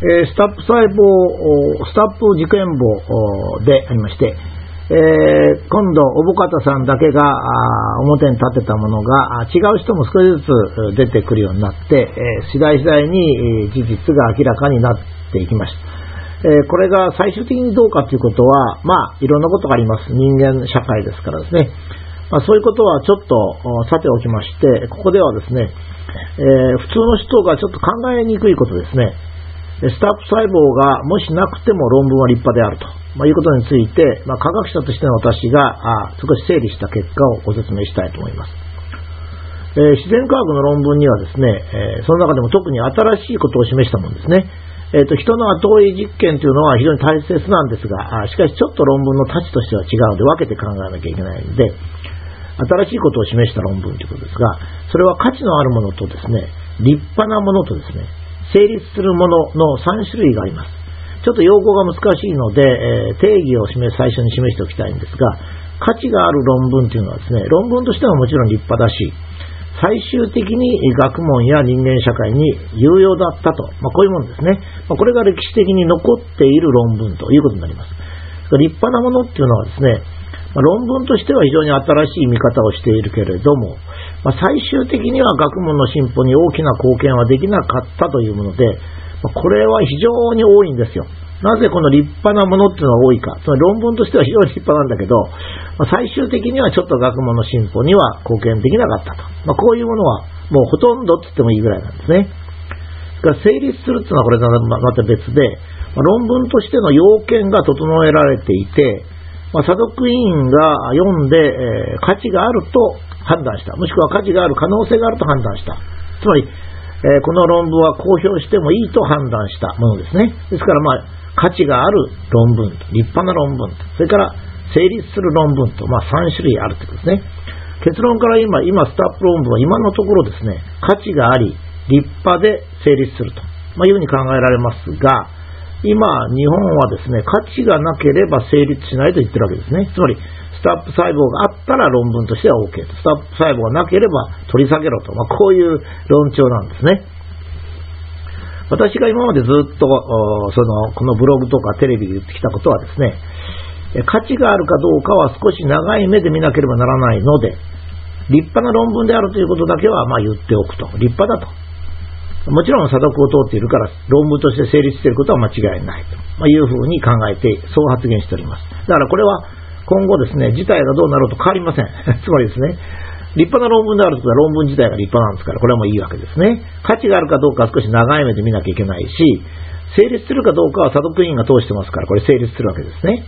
えー、スタップ細胞、スタップ軸円棒でありまして、えー、今度、小保方さんだけが表に立てたものが違う人も少しずつ出てくるようになって、えー、次第次第に事実が明らかになっていきました。えー、これが最終的にどうかということは、まあ、いろんなことがあります。人間社会ですからですね。まあ、そういうことはちょっとさておきまして、ここではですね、えー、普通の人がちょっと考えにくいことですね。スタップ細胞がもしなくても論文は立派であると、まあ、いうことについて、まあ、科学者としての私があ少し整理した結果をご説明したいと思います。えー、自然科学の論文にはですね、えー、その中でも特に新しいことを示したものですね。えーと、人の後追い実験というのは非常に大切なんですが、あしかしちょっと論文の価値としては違うので分けて考えなきゃいけないので、新しいことを示した論文ということですが、それは価値のあるものとですね、立派なものとですね、成立するものの3種類があります。ちょっと用語が難しいので、えー、定義を示最初に示しておきたいんですが、価値がある論文というのはですね、論文としてはもちろん立派だし、最終的に学問や人間社会に有用だったと、まあ、こういうものですね、まあ、これが歴史的に残っている論文ということになります。立派なものっていうのはですね、まあ、論文としては非常に新しい見方をしているけれども、まあ、最終的には学問の進歩に大きな貢献はできなかったというもので、まあ、これは非常に多いんですよ。なぜこの立派なものっていうのが多いか。つまり論文としては非常に立派なんだけど、まあ、最終的にはちょっと学問の進歩には貢献できなかったと。まあ、こういうものはもうほとんどって言ってもいいぐらいなんですね。が成立するっていうのはこれまた別で、まあ、論文としての要件が整えられていて、まあ、査読委員が読んで、えー、価値があると判断した。もしくは価値がある可能性があると判断した。つまり、えー、この論文は公表してもいいと判断したものですね。ですから、まあ、価値がある論文と、立派な論文と、それから成立する論文と、まあ、3種類あるということですね。結論から今、今、スタッフ論文は今のところですね、価値があり、立派で成立すると、まあ、いうふうに考えられますが、今、日本はですね、価値がなければ成立しないと言ってるわけですね。つまり、スタップ細胞があったら論文としては OK と。スタップ細胞がなければ取り下げろと。まあ、こういう論調なんですね。私が今までずっと、その、このブログとかテレビで言ってきたことはですね、価値があるかどうかは少し長い目で見なければならないので、立派な論文であるということだけはまあ言っておくと。立派だと。もちろん査読を通っているから論文として成立していることは間違いないというふうに考えてそう発言しております。だからこれは今後ですね、事態がどうなろうと変わりません。つまりですね、立派な論文であるとは論文自体が立派なんですから、これはもういいわけですね。価値があるかどうかは少し長い目で見なきゃいけないし、成立するかどうかは査読委員が通してますから、これ成立するわけですね。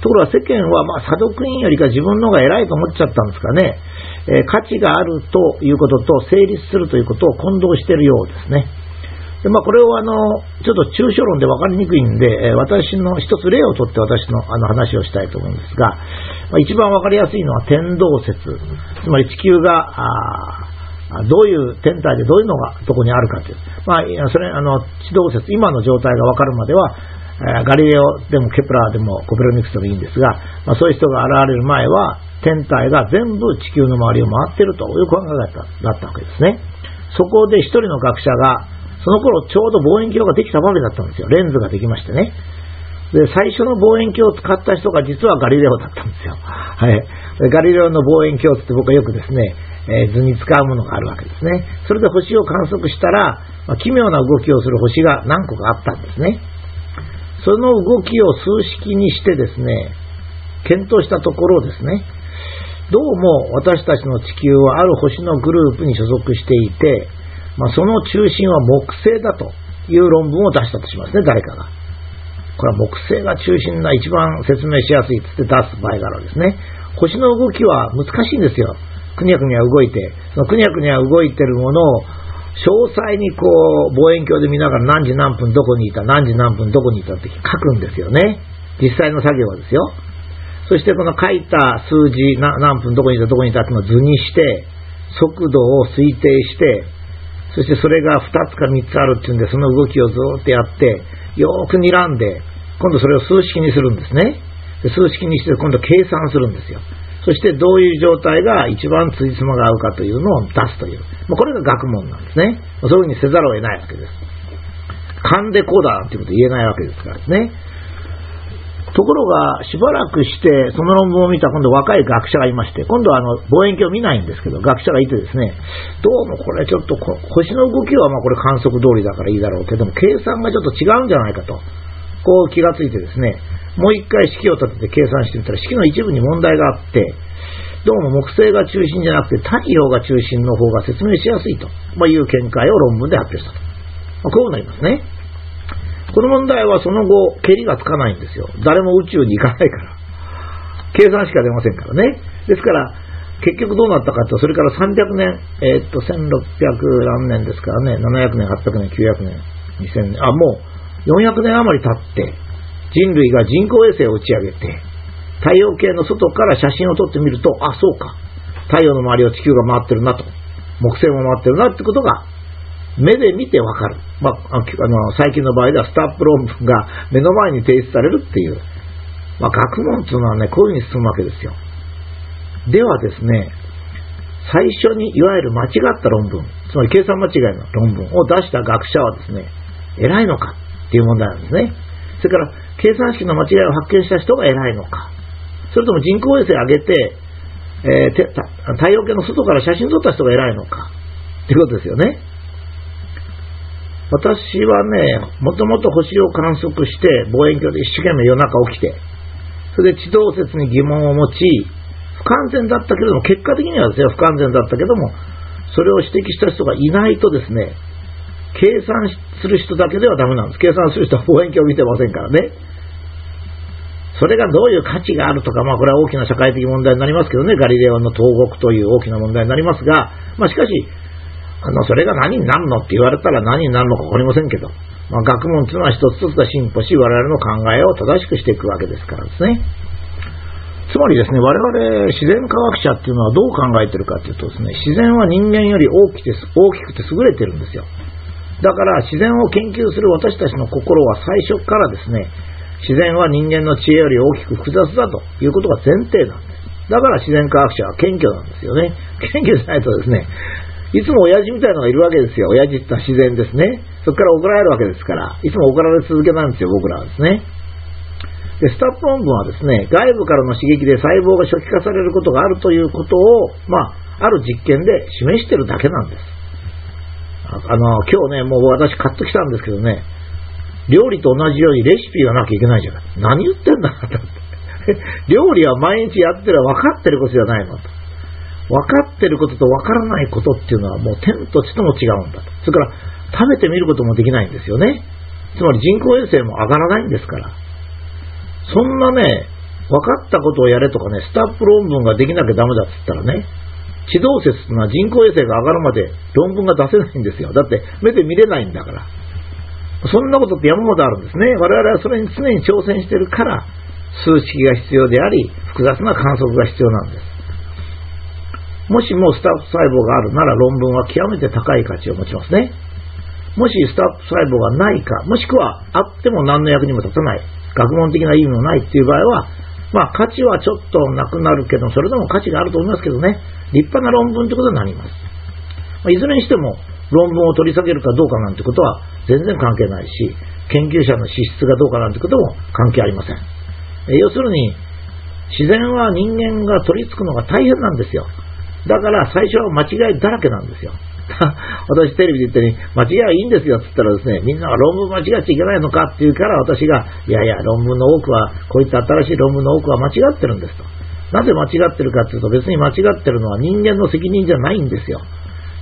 ところが世間は、まあ、査読委員よりか自分の方が偉いと思っちゃったんですかね、え、価値があるということと成立するということを混同しているようですね。でまあ、これをあのちょっと抽象論で分かりにくいんで、え、私の一つ例をとって私のあの話をしたいと思うんですが、まあ、一番分かりやすいのは天動説、つまり地球がどういう天体でどういうのがどこにあるかという、まあ、それあの地動説、今の状態が分かるまでは、ガリレオでもケプラーでもコペルニクスでもいいんですが、まあ、そういう人が現れる前は、天体が全部地球の周りを回っているという考え方だったわけですね。そこで一人の学者が、その頃ちょうど望遠鏡ができたばかりだったんですよ。レンズができましてね。で、最初の望遠鏡を使った人が実はガリレオだったんですよ。はい。ガリレオの望遠鏡って僕はよくですね、えー、図に使うものがあるわけですね。それで星を観測したら、まあ、奇妙な動きをする星が何個かあったんですね。その動きを数式にしてですね、検討したところですね、どうも私たちの地球はある星のグループに所属していて、まあ、その中心は木星だという論文を出したとしますね、誰かが。これは木星が中心な一番説明しやすいつって出す場合があるわけですね。星の動きは難しいんですよ。くにゃくにゃ動いて、そのくにゃくにゃ動いてるものを詳細にこう、望遠鏡で見ながら何時何分どこにいた、何時何分どこにいたって書くんですよね。実際の作業はですよ。そしてこの書いた数字、何分どこにいた、どこにいたっていうのを図にして、速度を推定して、そしてそれが2つか3つあるっていうんで、その動きをずっとやって、よーく睨んで、今度それを数式にするんですね。で数式にして今度計算するんですよ。そしてどういう状態が一番つじつまが合うかというのを出すという。まあこれが学問なんですね。そういうふうにせざるを得ないわけです。勘でこうだなんていうこと言えないわけですからね。ところが、しばらくして、その論文を見た今度若い学者がいまして、今度はあの望遠鏡を見ないんですけど、学者がいてですね、どうもこれちょっと星の動きはまあこれ観測通りだからいいだろうけども、計算がちょっと違うんじゃないかと、こう気がついてですね、もう一回式を立てて計算してみたら、式の一部に問題があって、どうも木星が中心じゃなくて太陽が中心の方が説明しやすいと、まいう見解を論文で発表したと。ま、こうなりますね。この問題はその後、けりがつかないんですよ。誰も宇宙に行かないから。計算しか出ませんからね。ですから、結局どうなったかと、それから300年、えー、っと、1600何年ですからね、700年、800年、900年、2000年、あ、もう400年余り経って、人類が人工衛星を打ち上げて、太陽系の外から写真を撮ってみると、あ、そうか。太陽の周りを地球が回ってるなと。木星も回ってるなってことが目で見てわかる。まあ、あの最近の場合ではスタップ論文が目の前に提出されるっていう。まあ、学問っていうのはね、こういうふうに進むわけですよ。ではですね、最初にいわゆる間違った論文、つまり計算間違いの論文を出した学者はですね、偉いのかっていう問題なんですね。それから、計算式の間違いを発見した人が偉いのか。それとも人工衛星を上げて、えー、太陽系の外から写真撮った人が偉いのか。っていうことですよね。私はね、もともと星を観測して、望遠鏡で一生懸命夜中起きて、それで地動説に疑問を持ち、不完全だったけれども、結果的にはですね、不完全だったけども、それを指摘した人がいないとですね、計算する人だけではダメなんです。計算する人は望遠鏡を見てませんからね。それがどういう価値があるとか、まあこれは大きな社会的問題になりますけどね、ガリレオの投獄という大きな問題になりますが、まあしかし、あの、それが何になるのって言われたら何になるのかわかりませんけど、まあ、学問というのは一つ一つが進歩し、我々の考えを正しくしていくわけですからですね。つまりですね、我々自然科学者っていうのはどう考えてるかというとですね、自然は人間より大きくて大きくて優れてるんですよ。だから自然を研究する私たちの心は最初からですね、自然は人間の知恵より大きく複雑だということが前提なんです。だから自然科学者は謙虚なんですよね。謙虚じゃないとですね、いつも親父みたいなのがいるわけですよ。親父ってのは自然ですね。そこから怒られるわけですから、いつも怒られ続けなんですよ、僕らはですね。で、スタッフ論文はですね、外部からの刺激で細胞が初期化されることがあるということを、まあ、ある実験で示してるだけなんです。あの、今日ね、もう私買ってきたんですけどね、料理と同じようにレシピがなきゃいけないじゃない。何言ってんだなと。料理は毎日やってる分かってることじゃないのと。分かってることと分からないことっていうのはもう天と地とも違うんだと。それから食べてみることもできないんですよね。つまり人工衛星も上がらないんですから。そんなね、分かったことをやれとかね、スタッフ論文ができなきゃダメだっつったらね、地動説っていうのは人工衛星が上がるまで論文が出せないんですよ。だって目で見れないんだから。そんなことって山ほどあるんですね。我々はそれに常に挑戦してるから、数式が必要であり、複雑な観測が必要なんです。もしもスタッフ細胞があるなら論文は極めて高い価値を持ちますね。もしスタッフ細胞がないか、もしくはあっても何の役にも立たない、学問的な意味もないっていう場合は、まあ価値はちょっとなくなるけど、それでも価値があると思いますけどね、立派な論文ってことになります。いずれにしても論文を取り下げるかどうかなんてことは全然関係ないし、研究者の資質がどうかなんてことも関係ありません。要するに、自然は人間が取り付くのが大変なんですよ。だから最初は間違いだらけなんですよ。私テレビで言ったように、間違いはいいんですよって言ったらですね、みんなが論文間違っちゃいけないのかって言うから私が、いやいや、論文の多くは、こういった新しい論文の多くは間違ってるんですと。なぜ間違ってるかっていうと別に間違ってるのは人間の責任じゃないんですよ。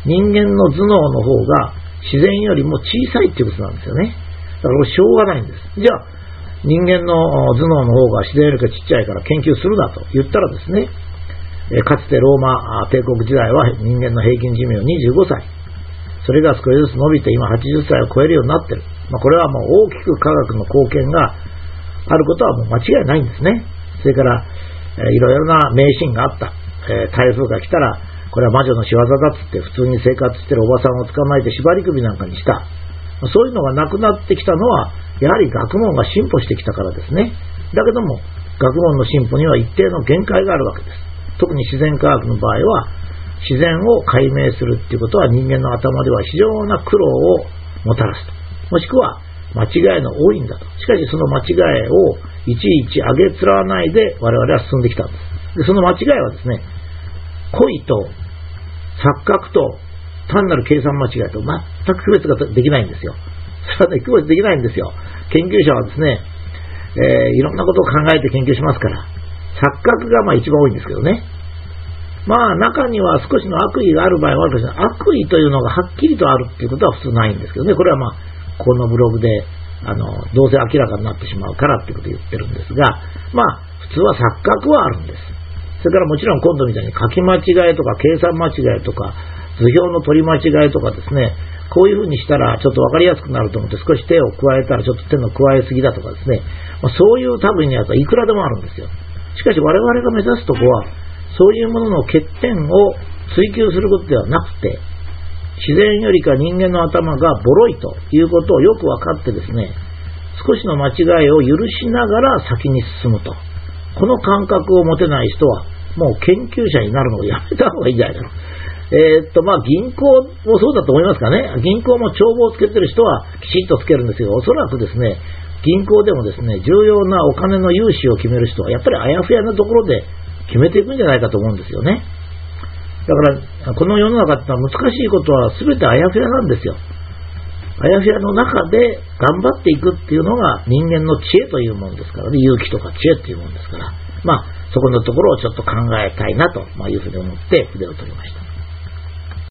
人間の頭脳の方が自然よりも小さいっていうことなんですよね。だからこれしょうがないんです。じゃあ、人間の頭脳の方が自然よりかちっちゃいから研究するなと言ったらですね、かつてローマ帝国時代は人間の平均寿命25歳。それが少しずつ伸びて今80歳を超えるようになってる。まあ、これはもう大きく科学の貢献があることはもう間違いないんですね。それから、いろいろな迷信があった。え台風が来たら、これは魔女の仕業だっつって普通に生活してるおばさんを捕まえて縛り首なんかにした。そういうのがなくなってきたのは、やはり学問が進歩してきたからですね。だけども、学問の進歩には一定の限界があるわけです。特に自然科学の場合は、自然を解明するっていうことは人間の頭では非常な苦労をもたらすと。もしくは間違いの多いんだと。しかしその間違いをいちいち上げつらわないで我々は進んできたんです。でその間違いはですね、恋と錯覚と単なる計算間違いと全く区別ができないんですよ。それはね、区別できないんですよ。研究者はですね、えー、いろんなことを考えて研究しますから、錯覚がまあ一番多いんですけどね。まあ中には少しの悪意がある場合はあるかもしれない。悪意というのがはっきりとあるっていうことは普通ないんですけどね。これはまあ、このブログで、あの、どうせ明らかになってしまうからってことを言ってるんですが、まあ、普通は錯覚はあるんです。それからもちろん今度みたいに書き間違いとか計算間違いとか、図表の取り間違いとかですね、こういうふうにしたらちょっと分かりやすくなると思って少し手を加えたらちょっと手の加えすぎだとかですね、まあ、そういう類のやつはいくらでもあるんですよ。しかし我々が目指すとこは、そういうものの欠点を追求することではなくて、自然よりか人間の頭がボロいということをよく分かってですね、少しの間違いを許しながら先に進むと。この感覚を持てない人は、もう研究者になるのをやめた方がいいんじゃないかと。えー、っと、まあ、銀行もそうだと思いますかね。銀行も帳簿をつけてる人はきちんとつけるんですよ。おそらくですね、銀行でもですね、重要なお金の融資を決める人は、やっぱりあやふやなところで決めていくんじゃないかと思うんですよね。だから、この世の中ってのは難しいことは全てあやふやなんですよ。あやふやの中で頑張っていくっていうのが人間の知恵というもんですからね、勇気とか知恵っていうもんですから、まあ、そこのところをちょっと考えたいなというふうに思って筆を取りました。